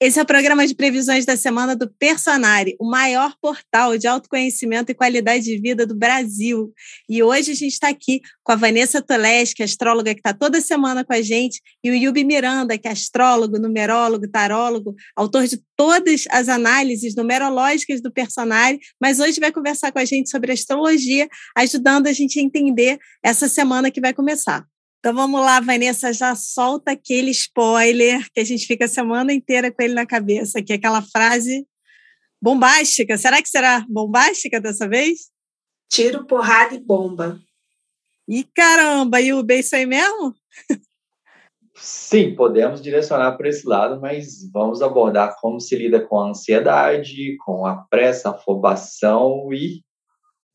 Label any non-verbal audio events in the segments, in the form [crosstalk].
Esse é o programa de previsões da semana do Personari, o maior portal de autoconhecimento e qualidade de vida do Brasil. E hoje a gente está aqui com a Vanessa Toleski, astróloga que está toda semana com a gente, e o Yubi Miranda, que é astrólogo, numerólogo, tarólogo, autor de todas as análises numerológicas do Personari, mas hoje vai conversar com a gente sobre astrologia, ajudando a gente a entender essa semana que vai começar. Então vamos lá, Vanessa, já solta aquele spoiler que a gente fica a semana inteira com ele na cabeça, que é aquela frase bombástica. Será que será bombástica dessa vez? Tiro, porrada e bomba. E caramba, e o bem isso aí mesmo? Sim, podemos direcionar para esse lado, mas vamos abordar como se lida com a ansiedade, com a pressa, a afobação e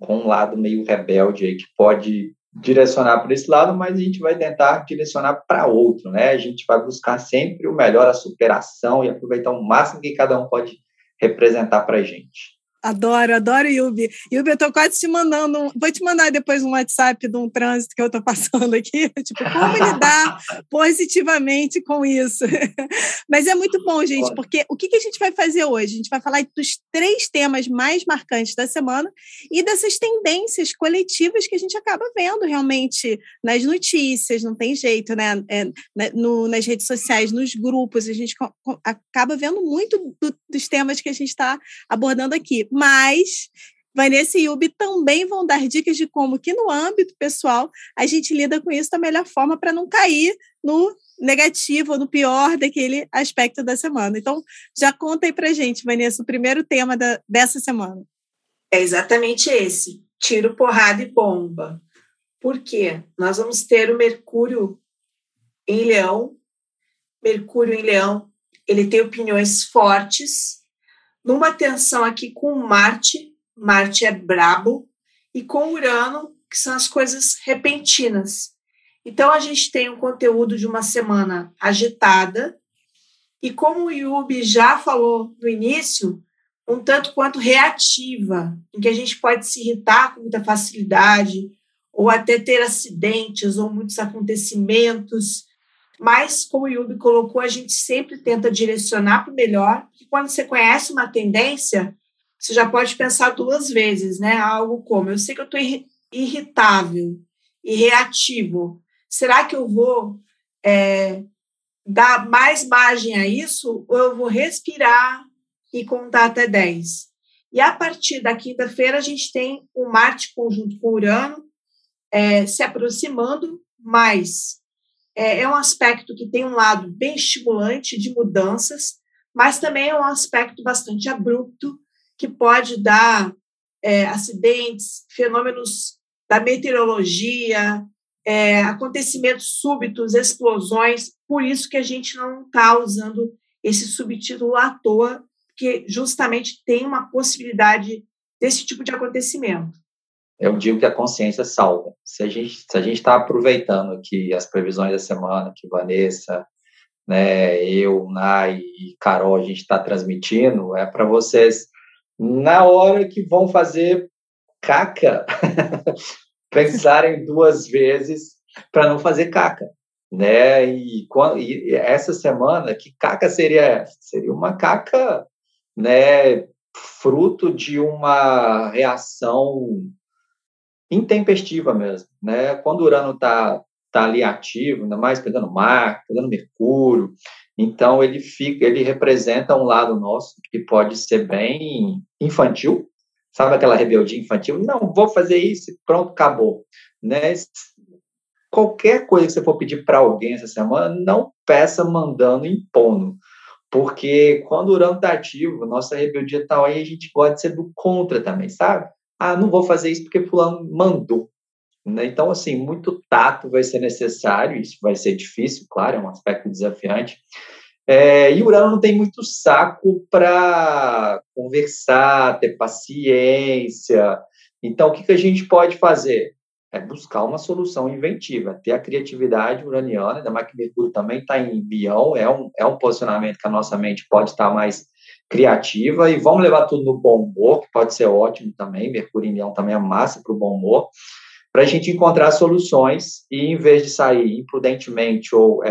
com um lado meio rebelde aí que pode direcionar para esse lado, mas a gente vai tentar direcionar para outro, né? A gente vai buscar sempre o melhor, a superação e aproveitar o máximo que cada um pode representar para a gente. Adoro, adoro Yubi. Yubi, eu tô quase te mandando. Vou te mandar depois um WhatsApp de um trânsito que eu tô passando aqui. [laughs] Tipo, como lidar [laughs] positivamente com isso? [laughs] Mas é muito bom, gente, porque o que, que a gente vai fazer hoje? A gente vai falar dos três temas mais marcantes da semana e dessas tendências coletivas que a gente acaba vendo realmente nas notícias, não tem jeito, né? É, né, no, nas redes sociais, nos grupos, a gente acaba vendo muito do, dos temas que a gente está abordando aqui mas Vanessa e Yubi também vão dar dicas de como que no âmbito pessoal a gente lida com isso da melhor forma para não cair no negativo ou no pior daquele aspecto da semana. Então, já conta aí para gente, Vanessa, o primeiro tema da, dessa semana. É exatamente esse, tiro, porrada e bomba. Por quê? Nós vamos ter o Mercúrio em Leão. Mercúrio em Leão, ele tem opiniões fortes, numa tensão aqui com Marte, Marte é brabo, e com Urano, que são as coisas repentinas. Então a gente tem um conteúdo de uma semana agitada, e como o Yubi já falou no início, um tanto quanto reativa, em que a gente pode se irritar com muita facilidade, ou até ter acidentes ou muitos acontecimentos mas, como o Yubi colocou, a gente sempre tenta direcionar para o melhor, quando você conhece uma tendência, você já pode pensar duas vezes, né? Algo como, eu sei que eu estou irritável e reativo, será que eu vou é, dar mais margem a isso ou eu vou respirar e contar até 10? E a partir da quinta-feira, a gente tem o Marte conjunto com Urano é, se aproximando mais é, é um aspecto que tem um lado bem estimulante de mudanças, mas também é um aspecto bastante abrupto que pode dar é, acidentes, fenômenos da meteorologia, é, acontecimentos súbitos, explosões. Por isso que a gente não está usando esse subtítulo à toa, porque justamente tem uma possibilidade desse tipo de acontecimento eu digo que a consciência salva. Se a gente se a gente está aproveitando aqui as previsões da semana que Vanessa, né, eu, Nai e Carol a gente está transmitindo, é para vocês na hora que vão fazer caca [laughs] pensarem duas vezes para não fazer caca, né? E, e essa semana que caca seria seria uma caca, né? Fruto de uma reação intempestiva mesmo, né? Quando o Urano está tá ali ativo, ainda mais pegando Marte, pegando Mercúrio, então ele fica, ele representa um lado nosso que pode ser bem infantil, sabe aquela rebeldia infantil? Não, vou fazer isso, pronto, acabou, né? Qualquer coisa que você for pedir para alguém essa semana, não peça mandando impondo, porque quando o Urano está ativo, nossa rebeldia está aí, a gente pode ser do contra também, sabe? ah, não vou fazer isso porque fulano mandou. Né? Então, assim, muito tato vai ser necessário, isso vai ser difícil, claro, é um aspecto desafiante. É, e Urano não tem muito saco para conversar, ter paciência. Então, o que, que a gente pode fazer? É buscar uma solução inventiva, ter a criatividade uraniana, ainda mais que Mercúrio também está em Leão, é um, é um posicionamento que a nossa mente pode estar mais criativa e vamos levar tudo no bom humor, que pode ser ótimo também, Mercúrio em Leão também é massa para o bom humor, para a gente encontrar soluções e em vez de sair imprudentemente ou é,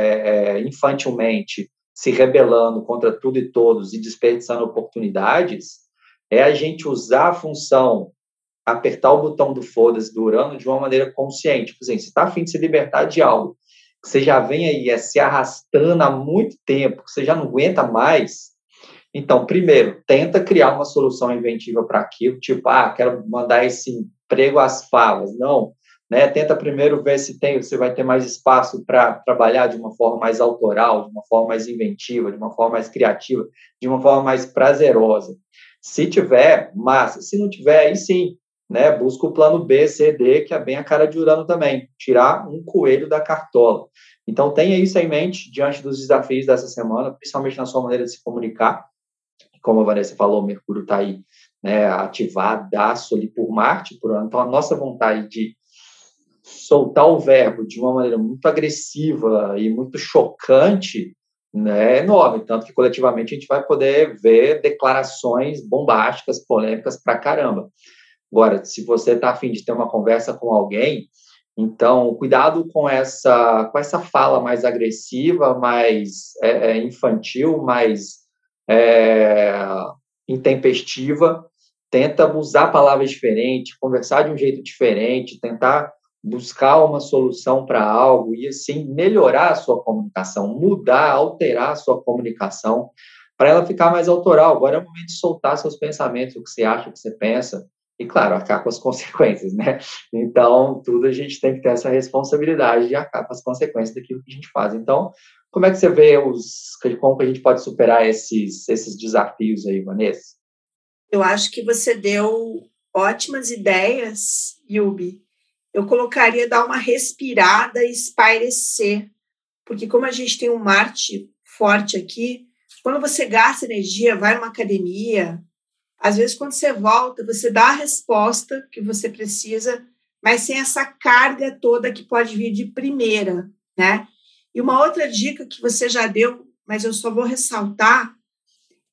é, infantilmente se rebelando contra tudo e todos e desperdiçando oportunidades, é a gente usar a função, apertar o botão do foda-se do Urano de uma maneira consciente. Por exemplo, você está afim de se libertar de algo, que você já vem aí é, se arrastando há muito tempo, que você já não aguenta mais, então, primeiro, tenta criar uma solução inventiva para aquilo, tipo, ah, quero mandar esse emprego às favas. Não, né? Tenta primeiro ver se tem, você vai ter mais espaço para trabalhar de uma forma mais autoral, de uma forma mais inventiva, de uma forma mais criativa, de uma forma mais prazerosa. Se tiver, massa. Se não tiver, aí sim, né? Busca o plano B, C, D, que é bem a cara de Urano também. Tirar um coelho da cartola. Então, tenha isso em mente diante dos desafios dessa semana, principalmente na sua maneira de se comunicar como a Vanessa falou, Mercúrio está aí né, ativadaço ali por Marte, por. Então, a nossa vontade de soltar o verbo de uma maneira muito agressiva e muito chocante né, é enorme. Tanto que, coletivamente, a gente vai poder ver declarações bombásticas, polêmicas pra caramba. Agora, se você está afim de ter uma conversa com alguém, então, cuidado com essa, com essa fala mais agressiva, mais é, é infantil, mais é, intempestiva, tenta usar palavras diferentes, conversar de um jeito diferente, tentar buscar uma solução para algo e assim melhorar a sua comunicação, mudar, alterar a sua comunicação para ela ficar mais autoral. Agora é o momento de soltar seus pensamentos, o que você acha, o que você pensa, e claro, arcar com as [laughs] consequências, né? Então, tudo a gente tem que ter essa responsabilidade de arcar com as consequências daquilo que a gente faz. Então, como é que você vê os, como que a gente pode superar esses, esses desafios aí, Vanessa? Eu acho que você deu ótimas ideias, Yubi. Eu colocaria dar uma respirada e espairecer, porque como a gente tem um Marte forte aqui, quando você gasta energia, vai numa academia, às vezes quando você volta, você dá a resposta que você precisa, mas sem essa carga toda que pode vir de primeira, né? E uma outra dica que você já deu, mas eu só vou ressaltar,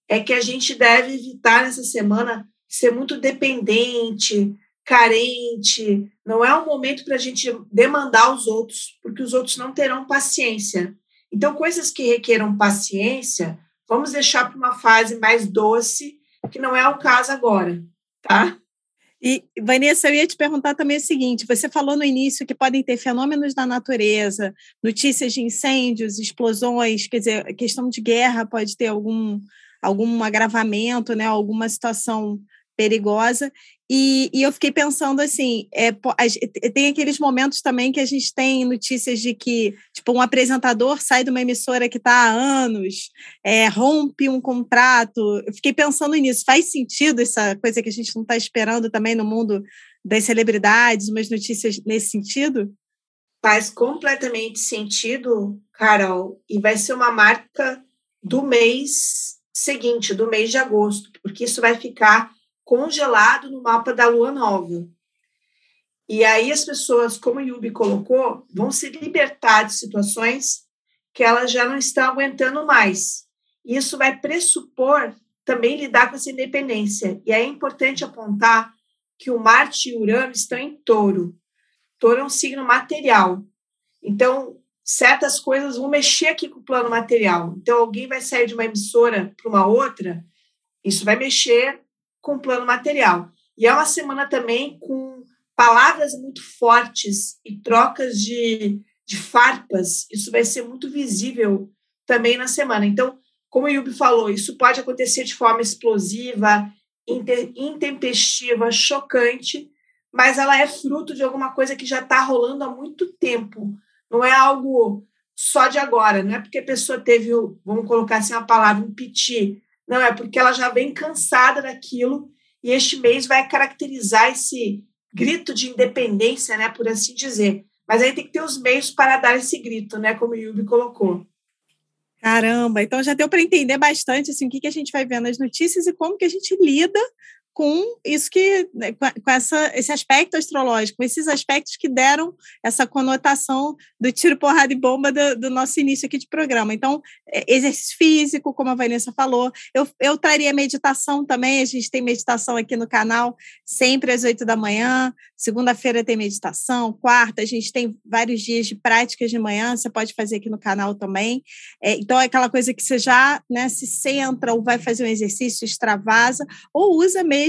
é que a gente deve evitar nessa semana ser muito dependente, carente. Não é um momento para a gente demandar os outros, porque os outros não terão paciência. Então, coisas que requeram paciência, vamos deixar para uma fase mais doce, que não é o caso agora, tá? E, Vanessa, eu ia te perguntar também o seguinte: você falou no início que podem ter fenômenos da natureza, notícias de incêndios, explosões, quer dizer, questão de guerra pode ter algum, algum agravamento, né, alguma situação perigosa. E, e, eu fiquei pensando assim, é, tem aqueles momentos também que a gente tem notícias de que, tipo, um apresentador sai de uma emissora que está há anos, é, rompe um contrato. Eu fiquei pensando nisso. Faz sentido essa coisa que a gente não está esperando também no mundo das celebridades, umas notícias nesse sentido? Faz completamente sentido, Carol, e vai ser uma marca do mês seguinte, do mês de agosto, porque isso vai ficar congelado no mapa da lua nova. E aí as pessoas, como o Yubi colocou, vão se libertar de situações que elas já não estão aguentando mais. Isso vai pressupor também lidar com essa independência. E é importante apontar que o Marte e Urano estão em touro. Touro é um signo material. Então, certas coisas vão mexer aqui com o plano material. Então, alguém vai sair de uma emissora para uma outra, isso vai mexer com o plano material. E é uma semana também com palavras muito fortes e trocas de, de farpas. Isso vai ser muito visível também na semana. Então, como o Yubi falou, isso pode acontecer de forma explosiva, intempestiva, chocante, mas ela é fruto de alguma coisa que já está rolando há muito tempo. Não é algo só de agora, não é porque a pessoa teve, vamos colocar assim a palavra, um piti, não, é porque ela já vem cansada daquilo e este mês vai caracterizar esse grito de independência, né, por assim dizer. Mas aí tem que ter os meios para dar esse grito, né, como o Yubi colocou. Caramba, então já deu para entender bastante assim, o que, que a gente vai ver nas notícias e como que a gente lida com isso que, né, com essa, esse aspecto astrológico, esses aspectos que deram essa conotação do tiro, porrada e bomba do, do nosso início aqui de programa. Então, é, exercício físico, como a Vanessa falou, eu, eu traria meditação também, a gente tem meditação aqui no canal, sempre às oito da manhã, segunda-feira tem meditação, quarta, a gente tem vários dias de práticas de manhã, você pode fazer aqui no canal também. É, então, é aquela coisa que você já né, se centra ou vai fazer um exercício, extravasa, ou usa mesmo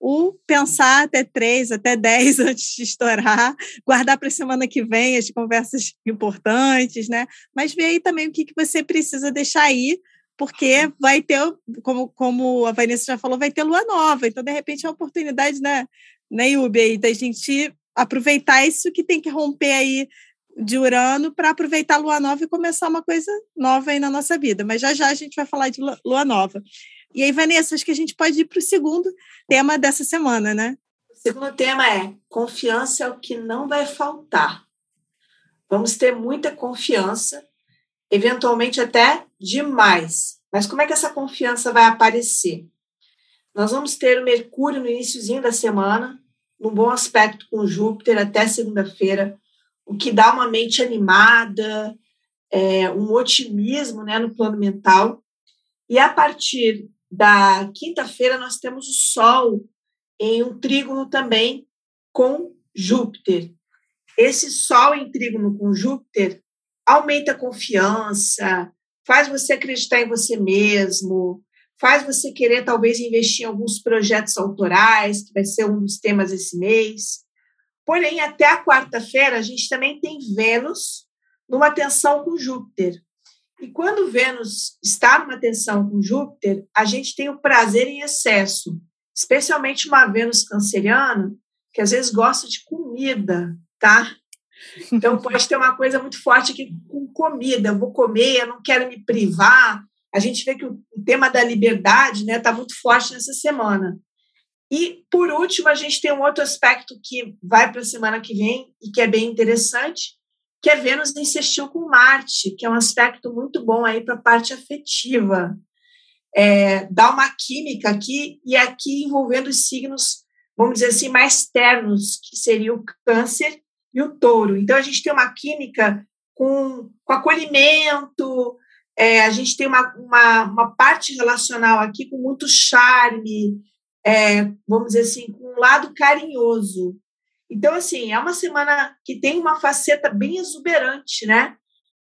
o pensar até três, até dez [laughs] antes de estourar, guardar para a semana que vem as conversas [laughs] importantes, né? Mas ver aí também o que, que você precisa deixar aí, porque vai ter, como, como a Vanessa já falou, vai ter lua nova. Então, de repente, é uma oportunidade, né, né Yubi, aí, da gente aproveitar isso que tem que romper aí de Urano para aproveitar a lua nova e começar uma coisa nova aí na nossa vida. Mas já já a gente vai falar de lua nova. E aí, Vanessa, acho que a gente pode ir para o segundo tema dessa semana, né? O segundo tema é confiança é o que não vai faltar. Vamos ter muita confiança, eventualmente até demais. Mas como é que essa confiança vai aparecer? Nós vamos ter o Mercúrio no iníciozinho da semana, num bom aspecto com Júpiter até segunda-feira, o que dá uma mente animada, é, um otimismo né, no plano mental. E a partir da quinta-feira, nós temos o Sol em um trígono também com Júpiter. Esse Sol em trígono com Júpiter aumenta a confiança, faz você acreditar em você mesmo, faz você querer talvez investir em alguns projetos autorais, que vai ser um dos temas esse mês. Porém, até a quarta-feira, a gente também tem Vênus numa tensão com Júpiter. E quando Vênus está numa tensão com Júpiter, a gente tem o prazer em excesso, especialmente uma Vênus canceriana, que às vezes gosta de comida, tá? Então pode ter uma coisa muito forte aqui com comida, eu vou comer, eu não quero me privar. A gente vê que o tema da liberdade está né, tá muito forte nessa semana. E, por último, a gente tem um outro aspecto que vai para a semana que vem e que é bem interessante, que é Vênus insistiu com Marte, que é um aspecto muito bom aí para a parte afetiva. É, dá uma química aqui, e aqui envolvendo os signos, vamos dizer assim, mais ternos, que seria o câncer e o touro. Então, a gente tem uma química com, com acolhimento, é, a gente tem uma, uma, uma, parte relacional aqui com muito charme, é, vamos dizer assim, com um lado carinhoso. Então, assim, é uma semana que tem uma faceta bem exuberante, né?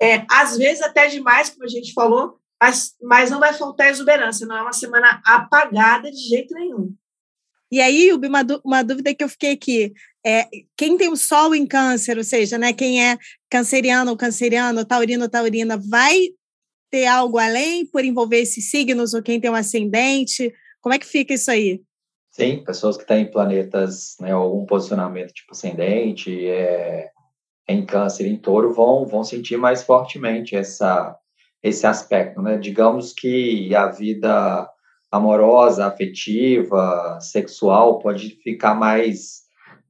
É, às vezes até demais, como a gente falou, mas, mas não vai faltar exuberância, não é uma semana apagada de jeito nenhum. E aí, Ubi, uma, uma dúvida que eu fiquei aqui. É, quem tem o sol em câncer, ou seja, né, quem é canceriano ou canceriano, taurino ou taurina, vai ter algo além por envolver esses signos, ou quem tem um ascendente? Como é que fica isso aí? Sim, pessoas que têm planetas, né, algum posicionamento tipo ascendente, é, em câncer, em touro, vão, vão sentir mais fortemente essa, esse aspecto, né? Digamos que a vida amorosa, afetiva, sexual pode ficar mais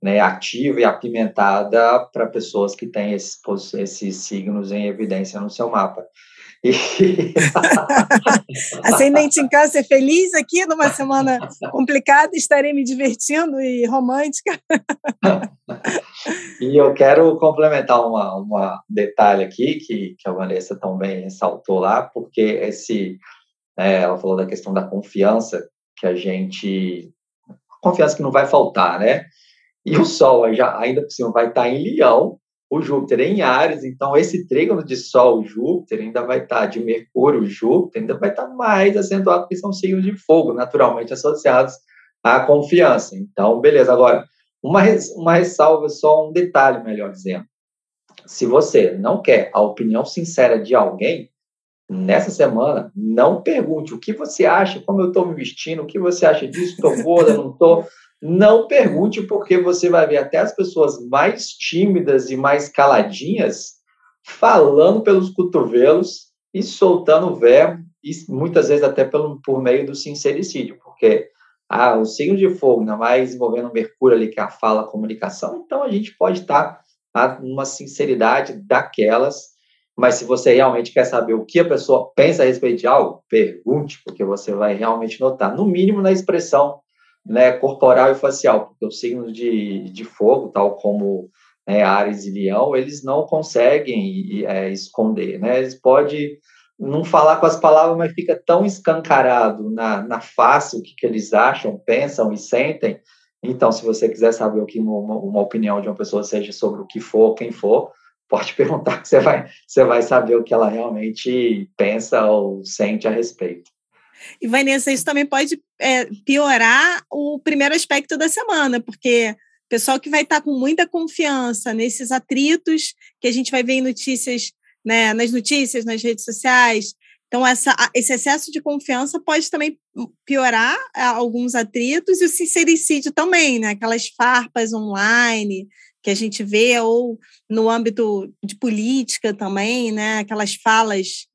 né, ativa e apimentada para pessoas que têm esses, esses signos em evidência no seu mapa. [laughs] Ascendente em câncer feliz aqui numa semana complicada, estarei me divertindo e romântica. [laughs] e eu quero complementar um uma detalhe aqui que, que a Vanessa também ressaltou lá, porque esse, é, ela falou da questão da confiança que a gente, confiança que não vai faltar, né? E o Sol já, ainda por cima vai estar em Leão, o Júpiter em Ares, então esse trígono de Sol Júpiter ainda vai estar de Mercúrio Júpiter, ainda vai estar mais acentuado porque são signos de fogo, naturalmente associados à confiança. Então, beleza. Agora, uma, uma ressalva, só um detalhe, melhor dizendo. Se você não quer a opinião sincera de alguém, nessa semana, não pergunte o que você acha, como eu estou me vestindo, o que você acha disso, estou gorda, não estou. Não pergunte, porque você vai ver até as pessoas mais tímidas e mais caladinhas falando pelos cotovelos e soltando verbo, e muitas vezes até pelo, por meio do sincericídio, porque ah, o signo de fogo, ainda mais envolvendo Mercúrio ali, que é a fala, a comunicação, então a gente pode estar numa sinceridade daquelas, mas se você realmente quer saber o que a pessoa pensa a respeito de algo, pergunte, porque você vai realmente notar, no mínimo na expressão né, corporal e facial, porque os signos de, de fogo, tal como né, Ares e Leão, eles não conseguem é, esconder, né? Eles podem não falar com as palavras, mas fica tão escancarado na, na face o que, que eles acham, pensam e sentem. Então, se você quiser saber o que uma, uma opinião de uma pessoa seja sobre o que for, quem for, pode [laughs] perguntar que você vai, você vai saber o que ela realmente pensa ou sente a respeito. E, Vanessa, isso também pode é, piorar o primeiro aspecto da semana, porque pessoal que vai estar com muita confiança nesses atritos que a gente vai ver em notícias, né, nas notícias, nas redes sociais. Então, essa, esse excesso de confiança pode também piorar é, alguns atritos e o sincericídio também, né? Aquelas farpas online, que a gente vê, ou no âmbito de política também, né? aquelas falas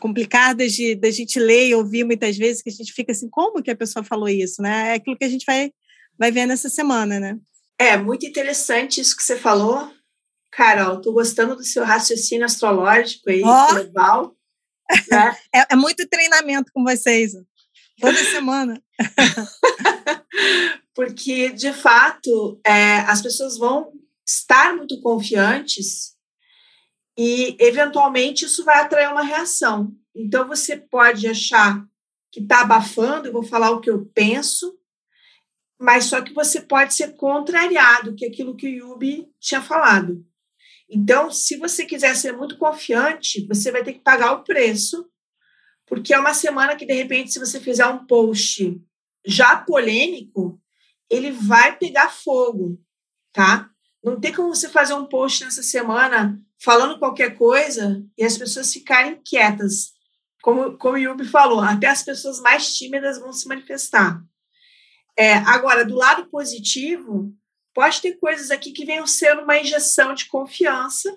complicadas de da gente ler e ouvir muitas vezes, que a gente fica assim, como que a pessoa falou isso? Né? É aquilo que a gente vai, vai ver nessa semana, né? É, muito interessante isso que você falou. Carol, tô gostando do seu raciocínio astrológico aí, oh! global. Né? [laughs] é, é muito treinamento com vocês, toda semana. [laughs] Porque, de fato, é, as pessoas vão estar muito confiantes e, eventualmente, isso vai atrair uma reação. Então, você pode achar que está abafando, eu vou falar o que eu penso, mas só que você pode ser contrariado, que é aquilo que o Yubi tinha falado. Então, se você quiser ser muito confiante, você vai ter que pagar o preço, porque é uma semana que, de repente, se você fizer um post já polêmico, ele vai pegar fogo, tá? Não tem como você fazer um post nessa semana falando qualquer coisa e as pessoas ficarem quietas. Como, como o Yubi falou, até as pessoas mais tímidas vão se manifestar. É, agora, do lado positivo, pode ter coisas aqui que venham ser uma injeção de confiança,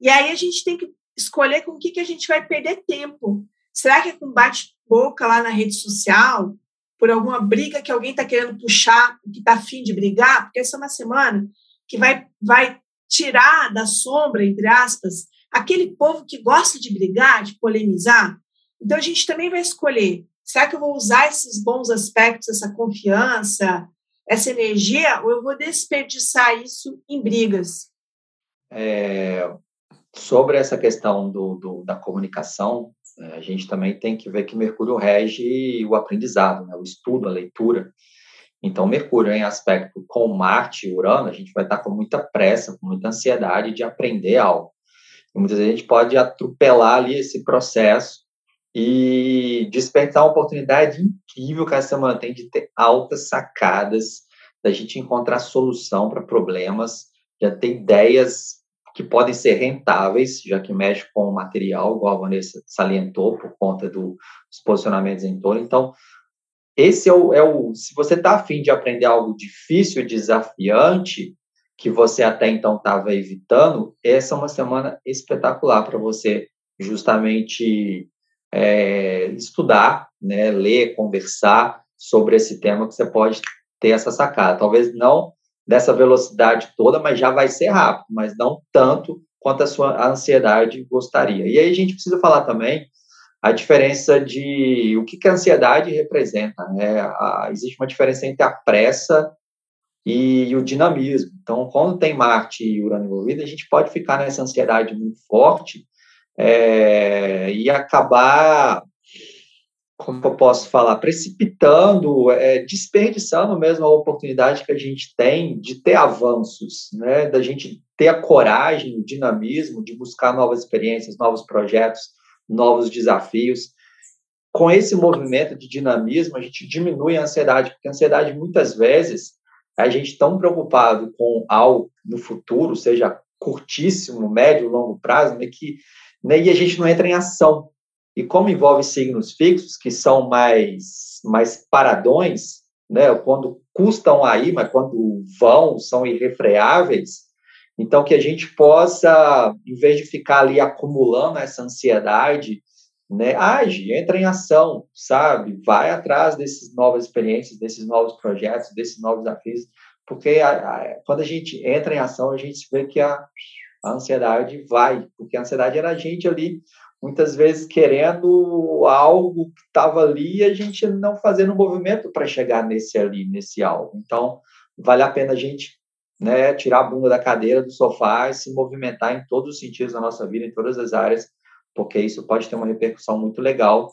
e aí a gente tem que escolher com o que, que a gente vai perder tempo. Será que é com bate-boca lá na rede social, por alguma briga que alguém está querendo puxar, que está afim de brigar? Porque essa é uma semana que vai, vai tirar da sombra, entre aspas, aquele povo que gosta de brigar, de polemizar. Então, a gente também vai escolher: será que eu vou usar esses bons aspectos, essa confiança, essa energia, ou eu vou desperdiçar isso em brigas? É, sobre essa questão do, do, da comunicação, é, a gente também tem que ver que Mercúrio rege o aprendizado, né, o estudo, a leitura. Então, Mercúrio, em aspecto com Marte e Urano, a gente vai estar com muita pressa, com muita ansiedade de aprender algo. E muitas vezes a gente pode atropelar ali esse processo e despertar uma oportunidade incrível que essa semana tem de ter altas sacadas, da gente encontrar solução para problemas, já ter ideias que podem ser rentáveis, já que mexe com o material, igual a Vanessa salientou, por conta do, dos posicionamentos em torno. Então, esse é o, é o se você está afim de aprender algo difícil, desafiante, que você até então estava evitando, essa é uma semana espetacular para você justamente é, estudar, né, ler, conversar sobre esse tema que você pode ter essa sacada. Talvez não dessa velocidade toda, mas já vai ser rápido, mas não tanto quanto a sua ansiedade gostaria. E aí a gente precisa falar também a diferença de o que, que a ansiedade representa. Né? A, existe uma diferença entre a pressa e o dinamismo. Então, quando tem Marte e Urano envolvido, a gente pode ficar nessa ansiedade muito forte é, e acabar, como eu posso falar, precipitando, é, desperdiçando mesmo a oportunidade que a gente tem de ter avanços, né? da gente ter a coragem, o dinamismo de buscar novas experiências, novos projetos, novos desafios. Com esse movimento de dinamismo, a gente diminui a ansiedade, porque a ansiedade, muitas vezes, a gente tão preocupado com algo no futuro, seja curtíssimo, médio, longo prazo, né, que né, e a gente não entra em ação. E como envolve signos fixos, que são mais, mais paradões, né, quando custam aí, mas quando vão, são irrefreáveis, então, que a gente possa, em vez de ficar ali acumulando essa ansiedade, né, age, entra em ação, sabe? Vai atrás dessas novas experiências, desses novos projetos, desses novos desafios, porque a, a, quando a gente entra em ação, a gente vê que a, a ansiedade vai, porque a ansiedade era a gente ali muitas vezes querendo algo que estava ali e a gente não fazendo um movimento para chegar nesse ali, nesse algo. Então, vale a pena a gente né, tirar a bunda da cadeira, do sofá e se movimentar em todos os sentidos da nossa vida, em todas as áreas, porque isso pode ter uma repercussão muito legal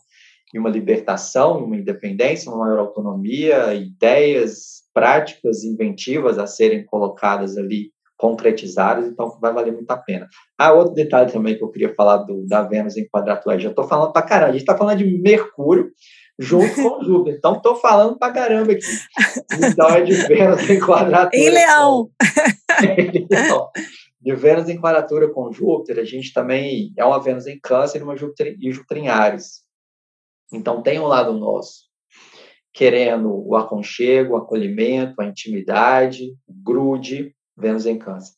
e uma libertação, uma independência, uma maior autonomia, ideias práticas, inventivas a serem colocadas ali, concretizadas, então vai valer muito a pena. Ah, outro detalhe também que eu queria falar do, da Vênus em quadratura, já estou falando para caramba, a gente está falando de Mercúrio junto com [laughs] Júpiter, então estou falando para caramba aqui. Então é de Vênus em quadratura. Em Leão! Com, de Vênus em quadratura com Júpiter, a gente também é uma Vênus em Câncer e uma Júpiter, e Júpiter em Ares. Então tem um lado nosso querendo o aconchego, o acolhimento, a intimidade, o grude, Vênus em Câncer.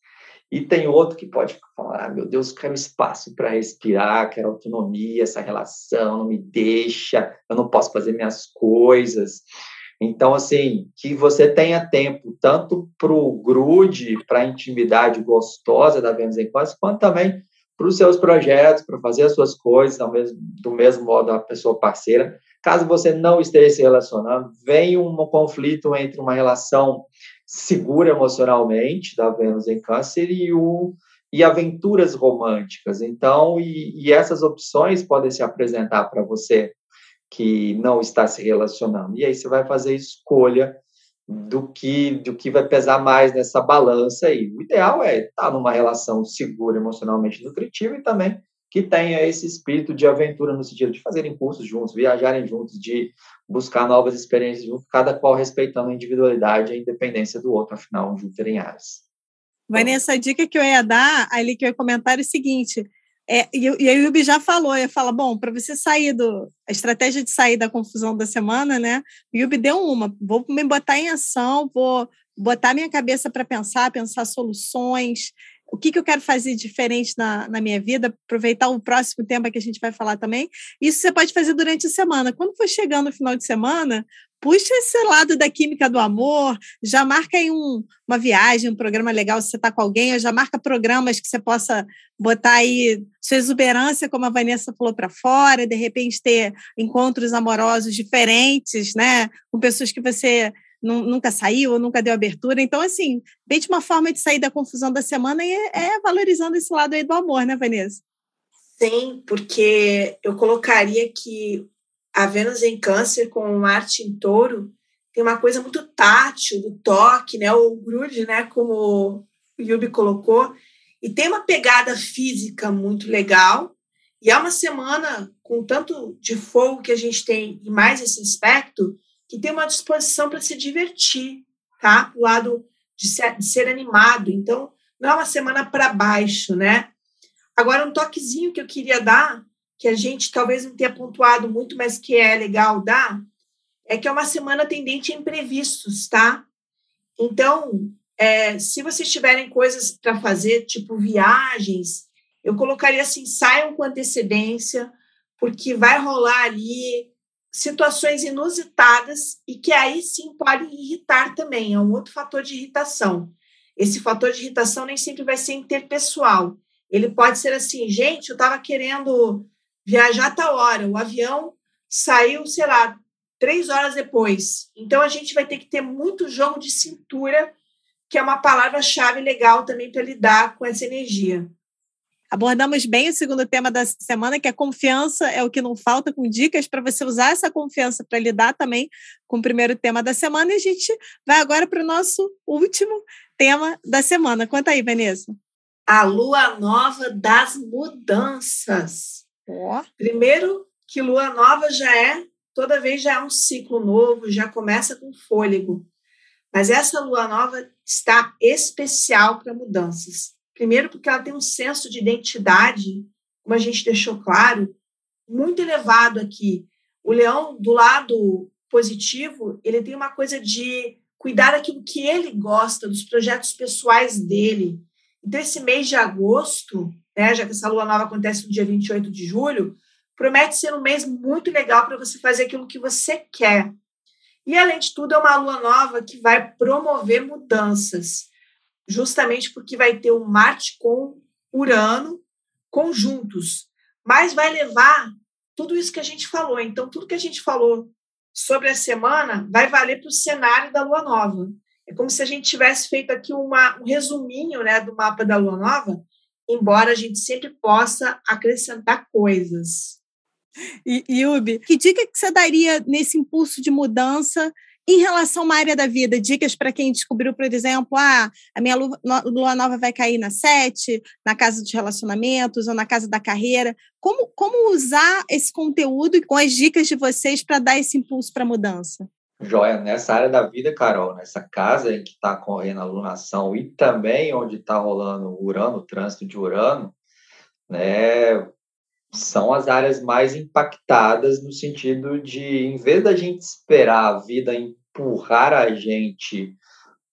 E tem outro que pode falar: ah, meu Deus, quero espaço para respirar, quero autonomia, essa relação não me deixa, eu não posso fazer minhas coisas. Então, assim, que você tenha tempo tanto para o grude, para a intimidade gostosa da Vênus em Câncer, quanto também para os seus projetos, para fazer as suas coisas, do mesmo, do mesmo modo a pessoa parceira. Caso você não esteja se relacionando, vem um conflito entre uma relação segura emocionalmente da Vênus em Câncer e o e aventuras românticas. Então, e, e essas opções podem se apresentar para você que não está se relacionando. E aí você vai fazer escolha do que do que vai pesar mais nessa balança aí. O ideal é estar numa relação segura, emocionalmente nutritiva e também que tenha esse espírito de aventura no sentido de fazerem cursos juntos, viajarem juntos, de buscar novas experiências juntos, cada qual respeitando a individualidade e a independência do outro, afinal, Júpiter em Ares. Vanessa, a dica que eu ia dar ali, que eu ia comentar é o seguinte, é, e, e a Yubi já falou, ia falar, bom, para você sair do. A estratégia de sair da confusão da semana, né? O Yubi deu uma. Vou me botar em ação, vou botar minha cabeça para pensar, pensar soluções, o que, que eu quero fazer diferente na, na minha vida, aproveitar o próximo tema que a gente vai falar também. Isso você pode fazer durante a semana. Quando for chegando no final de semana, puxa esse lado da química do amor, já marca aí um, uma viagem, um programa legal se você está com alguém, ou já marca programas que você possa botar aí sua exuberância, como a Vanessa falou, para fora, de repente ter encontros amorosos diferentes, né? Com pessoas que você nunca saiu ou nunca deu abertura. Então, assim, de uma forma de sair da confusão da semana é, é valorizando esse lado aí do amor, né, Vanessa? Sim, porque eu colocaria que a Vênus em Câncer com Marte em Touro tem uma coisa muito tátil do toque, né? O grude, né? Como o Yubi colocou, e tem uma pegada física muito legal. E é uma semana com tanto de fogo que a gente tem e mais esse aspecto que tem uma disposição para se divertir, tá? O lado de ser, de ser animado. Então, não é uma semana para baixo, né? Agora, um toquezinho que eu queria dar, que a gente talvez não tenha pontuado muito, mas que é legal dar, é que é uma semana tendente a imprevistos, tá? Então, é, se vocês tiverem coisas para fazer, tipo viagens, eu colocaria assim: saiam com antecedência, porque vai rolar ali situações inusitadas e que aí sim podem irritar também, é um outro fator de irritação. Esse fator de irritação nem sempre vai ser interpessoal. Ele pode ser assim, gente, eu estava querendo viajar a tal hora, o avião saiu, sei lá, três horas depois. Então a gente vai ter que ter muito jogo de cintura, que é uma palavra-chave legal também para lidar com essa energia. Abordamos bem o segundo tema da semana, que a confiança é o que não falta, com dicas para você usar essa confiança para lidar também com o primeiro tema da semana. E a gente vai agora para o nosso último tema da semana. Conta aí, Vanessa. A lua nova das mudanças. Oh. Primeiro, que lua nova já é, toda vez já é um ciclo novo, já começa com fôlego. Mas essa lua nova está especial para mudanças. Primeiro, porque ela tem um senso de identidade, como a gente deixou claro, muito elevado aqui. O leão, do lado positivo, ele tem uma coisa de cuidar daquilo que ele gosta, dos projetos pessoais dele. Então, esse mês de agosto, né, já que essa lua nova acontece no dia 28 de julho, promete ser um mês muito legal para você fazer aquilo que você quer. E, além de tudo, é uma lua nova que vai promover mudanças justamente porque vai ter o Marte com Urano conjuntos. mas vai levar tudo isso que a gente falou. Então, tudo que a gente falou sobre a semana vai valer para o cenário da lua nova. É como se a gente tivesse feito aqui uma, um resuminho né, do mapa da lua nova, embora a gente sempre possa acrescentar coisas. E, Yubi, que dica que você daria nesse impulso de mudança em relação a uma área da vida, dicas para quem descobriu, por exemplo, ah, a minha lua, nova vai cair na sete, na casa dos relacionamentos ou na casa da carreira. Como, como usar esse conteúdo com as dicas de vocês para dar esse impulso para a mudança? Joia, nessa área da vida, Carol, nessa casa em que está correndo a lunação e também onde está rolando Urano, o trânsito de Urano, né, são as áreas mais impactadas no sentido de, em vez da gente esperar a vida empurrar a gente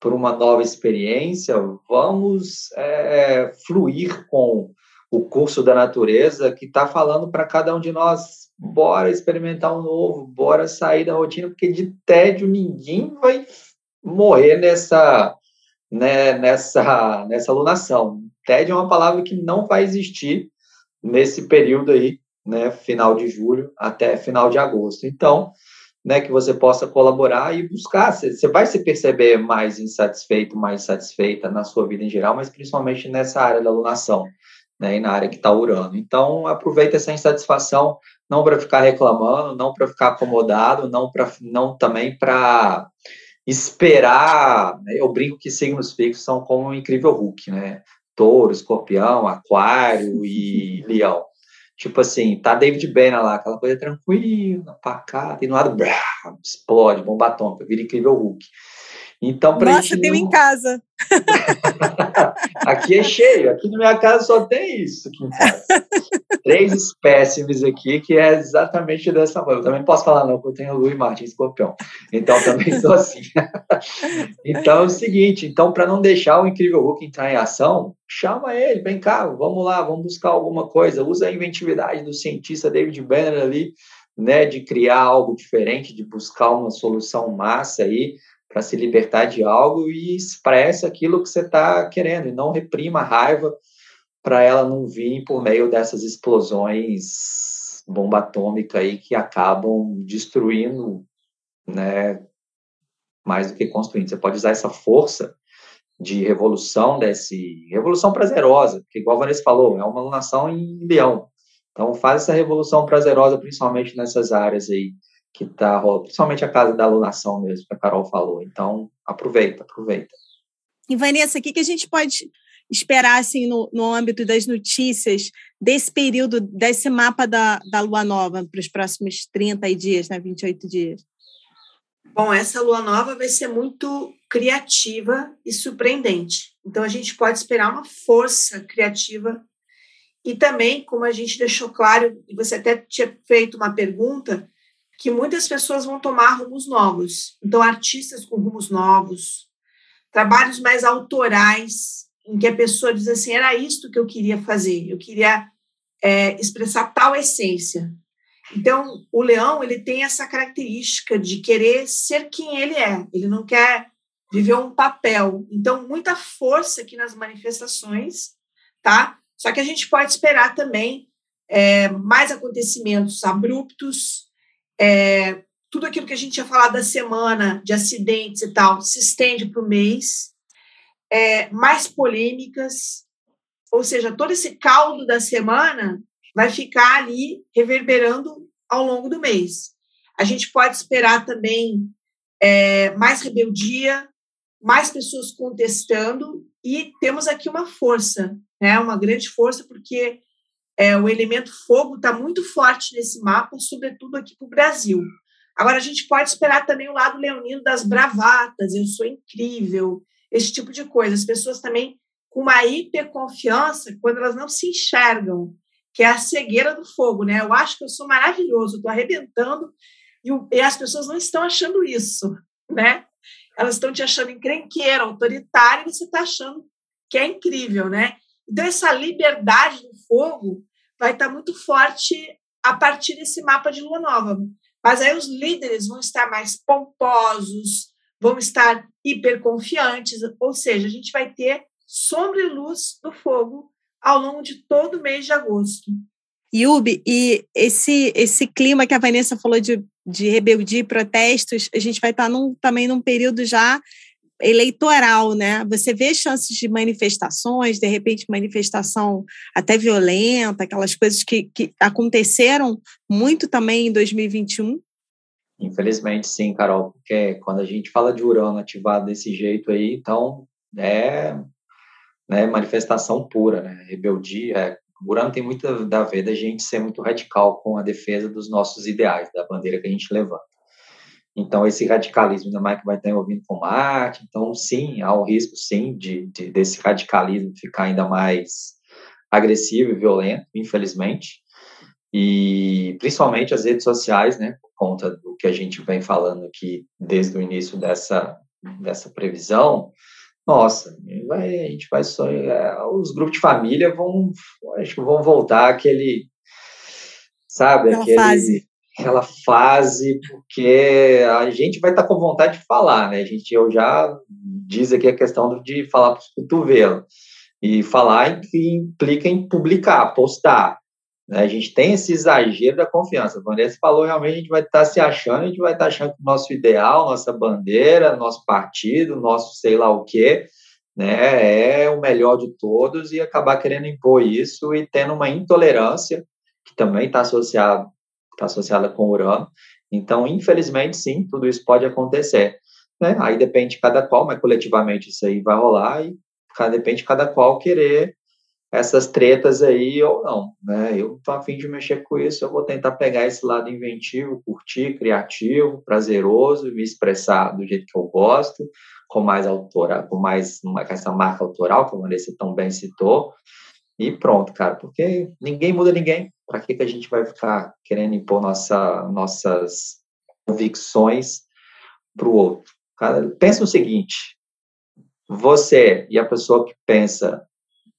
para uma nova experiência, vamos é, fluir com o curso da natureza que está falando para cada um de nós, bora experimentar um novo, bora sair da rotina, porque de tédio ninguém vai morrer nessa, né, nessa, nessa alunação. Tédio é uma palavra que não vai existir nesse período aí, né, final de julho até final de agosto. Então, né, que você possa colaborar e buscar. Você vai se perceber mais insatisfeito, mais satisfeita na sua vida em geral, mas principalmente nessa área da alunação, né, e na área que está urando. Então, aproveita essa insatisfação, não para ficar reclamando, não para ficar acomodado, não para não também para esperar. Né, eu brinco que signos fixos são como um incrível Hulk, né? Touro, Escorpião, Aquário e Leão. Tipo assim, tá David Banner lá, aquela coisa tranquila, pacata, e no lado, explode, bomba atômica, vira incrível Hulk. Então, pra Nossa, tem não... em casa. [laughs] aqui é cheio, aqui na minha casa só tem isso. Aqui em casa. Três espécimes aqui que é exatamente dessa forma. Eu também posso falar, não, porque eu tenho Lu e Marte escorpião. Então, também sou assim. [laughs] então, é o seguinte: então, para não deixar o incrível Hulk entrar em ação, chama ele, vem cá, vamos lá, vamos buscar alguma coisa. Usa a inventividade do cientista David Banner ali, né, de criar algo diferente, de buscar uma solução massa aí para se libertar de algo e expresse aquilo que você está querendo e não reprima a raiva para ela não vir por meio dessas explosões bomba atômica aí que acabam destruindo, né, mais do que construindo. Você pode usar essa força de revolução desse revolução prazerosa, porque igual a Vanessa falou, é uma alunação em leão. Então faz essa revolução prazerosa principalmente nessas áreas aí que está rolando, principalmente a casa da alunação mesmo, que a Carol falou. Então, aproveita, aproveita. E, Vanessa, o que, que a gente pode esperar assim, no, no âmbito das notícias desse período, desse mapa da, da lua nova para os próximos 30 dias, né, 28 dias? Bom, essa lua nova vai ser muito criativa e surpreendente. Então, a gente pode esperar uma força criativa. E também, como a gente deixou claro, e você até tinha feito uma pergunta, que muitas pessoas vão tomar rumos novos. Então, artistas com rumos novos, trabalhos mais autorais, em que a pessoa diz assim: era isto que eu queria fazer, eu queria é, expressar tal essência. Então, o leão ele tem essa característica de querer ser quem ele é, ele não quer viver um papel. Então, muita força aqui nas manifestações, tá? Só que a gente pode esperar também é, mais acontecimentos abruptos, é, tudo aquilo que a gente tinha falado da semana, de acidentes e tal, se estende para o mês, é, mais polêmicas, ou seja, todo esse caldo da semana vai ficar ali reverberando ao longo do mês. A gente pode esperar também é, mais rebeldia, mais pessoas contestando, e temos aqui uma força, né, uma grande força, porque é, o elemento fogo está muito forte nesse mapa, sobretudo aqui para o Brasil. Agora, a gente pode esperar também o lado leonino das bravatas, eu sou incrível, esse tipo de coisa. As pessoas também com uma hiperconfiança quando elas não se enxergam, que é a cegueira do fogo, né? Eu acho que eu sou maravilhoso, estou arrebentando, e, o, e, as pessoas não estão achando isso, né? Elas estão te achando encrenqueira, autoritária, e você está achando que é incrível, né? Então, essa liberdade do fogo vai estar muito forte a partir desse mapa de lua nova. Mas aí os líderes vão estar mais pomposos, vão estar hiperconfiantes, ou seja, a gente vai ter sombra e luz do fogo ao longo de todo o mês de agosto. Yubi, e esse, esse clima que a Vanessa falou de, de rebeldia e protestos, a gente vai estar num, também num período já eleitoral, né? Você vê chances de manifestações, de repente manifestação até violenta, aquelas coisas que, que aconteceram muito também em 2021? Infelizmente, sim, Carol, porque quando a gente fala de Urano ativado desse jeito aí, então é né, manifestação pura, né? Rebeldia. É, Urano tem muito a ver da gente ser muito radical com a defesa dos nossos ideais, da bandeira que a gente levanta. Então, esse radicalismo, ainda mais que vai estar envolvido com Marte, então, sim, há o risco, sim, de, de, desse radicalismo ficar ainda mais agressivo e violento, infelizmente. E, principalmente, as redes sociais, né, por conta do que a gente vem falando aqui desde o início dessa, dessa previsão, nossa, vai, a gente vai só... É, os grupos de família vão, acho que vão voltar aquele, sabe, Aquela aquele... Fase aquela fase, porque a gente vai estar tá com vontade de falar, né? A gente, eu já diz aqui a questão de falar para os cotovelos. E falar implica em publicar, postar. Né? A gente tem esse exagero da confiança. A Vanessa falou, realmente, a gente vai estar tá se achando, a gente vai estar tá achando que o nosso ideal, nossa bandeira, nosso partido, nosso sei lá o quê, né, é o melhor de todos e acabar querendo impor isso e tendo uma intolerância, que também está associado está associada com Urano. Então, infelizmente, sim, tudo isso pode acontecer. Né? Aí depende de cada qual, mas coletivamente isso aí vai rolar e depende de cada qual querer essas tretas aí ou não, né? Eu tô afim de mexer com isso, eu vou tentar pegar esse lado inventivo, curtir, criativo, prazeroso, me expressar do jeito que eu gosto, com mais autora, com mais uma, essa marca autoral que a Vanessa tão bem citou, e pronto, cara, porque ninguém muda ninguém. Para que, que a gente vai ficar querendo impor nossa, nossas convicções para o outro? Cara, pensa o seguinte: você e a pessoa que pensa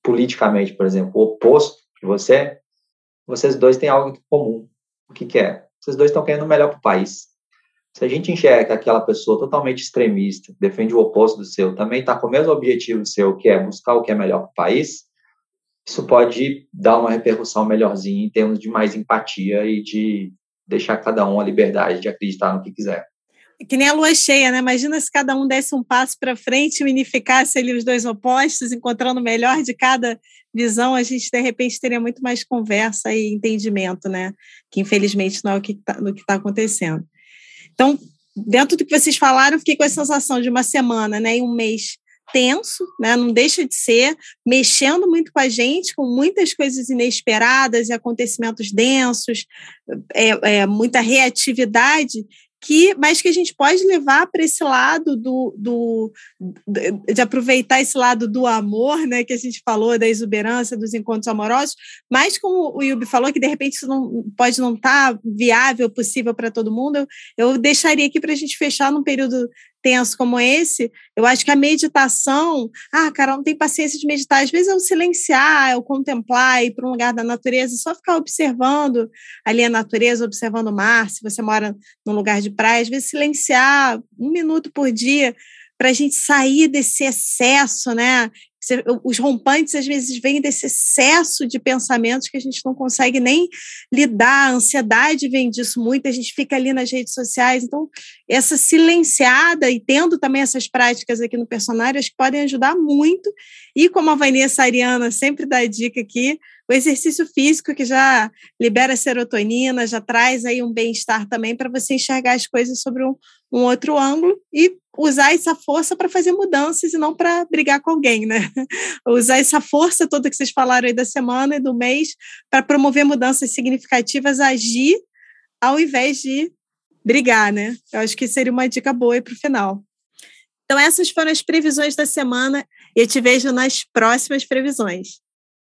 politicamente, por exemplo, o oposto de você, vocês dois têm algo em comum. O que, que é? Vocês dois estão querendo o melhor para o país. Se a gente enxerga aquela pessoa totalmente extremista, defende o oposto do seu, também está com o mesmo objetivo seu, que é buscar o que é melhor para o país, isso pode dar uma repercussão melhorzinha em termos de mais empatia e de deixar cada um a liberdade de acreditar no que quiser. Que nem a lua cheia, né? Imagina se cada um desse um passo para frente e unificasse ali os dois opostos, encontrando o melhor de cada visão, a gente de repente teria muito mais conversa e entendimento, né? Que infelizmente não é o que está tá acontecendo. Então, dentro do que vocês falaram, fiquei com a sensação de uma semana, né? E um mês tenso, né? não deixa de ser, mexendo muito com a gente, com muitas coisas inesperadas e acontecimentos densos, é, é, muita reatividade, que, mas que a gente pode levar para esse lado do, do, de aproveitar esse lado do amor, né, que a gente falou, da exuberância, dos encontros amorosos, mas como o Yubi falou, que de repente isso não pode não estar tá viável, possível para todo mundo, eu, eu deixaria aqui para a gente fechar num período tenso como esse, eu acho que a meditação, ah, cara, não tem paciência de meditar, às vezes é o silenciar, é o contemplar, ir para um lugar da natureza, só ficar observando ali a natureza, observando o mar, se você mora num lugar de praia, às vezes silenciar um minuto por dia para a gente sair desse excesso, né? Os rompantes às vezes vêm desse excesso de pensamentos que a gente não consegue nem lidar, a ansiedade vem disso muito, a gente fica ali nas redes sociais, então essa silenciada e tendo também essas práticas aqui no personagem, acho que podem ajudar muito, e como a Vanessa Ariana sempre dá a dica aqui, o exercício físico que já libera serotonina, já traz aí um bem-estar também para você enxergar as coisas sobre um, um outro ângulo. E usar essa força para fazer mudanças e não para brigar com alguém, né? [laughs] Usar essa força toda que vocês falaram aí da semana e do mês para promover mudanças significativas, agir ao invés de brigar, né? Eu acho que seria uma dica boa para o final. Então, essas foram as previsões da semana e eu te vejo nas próximas previsões.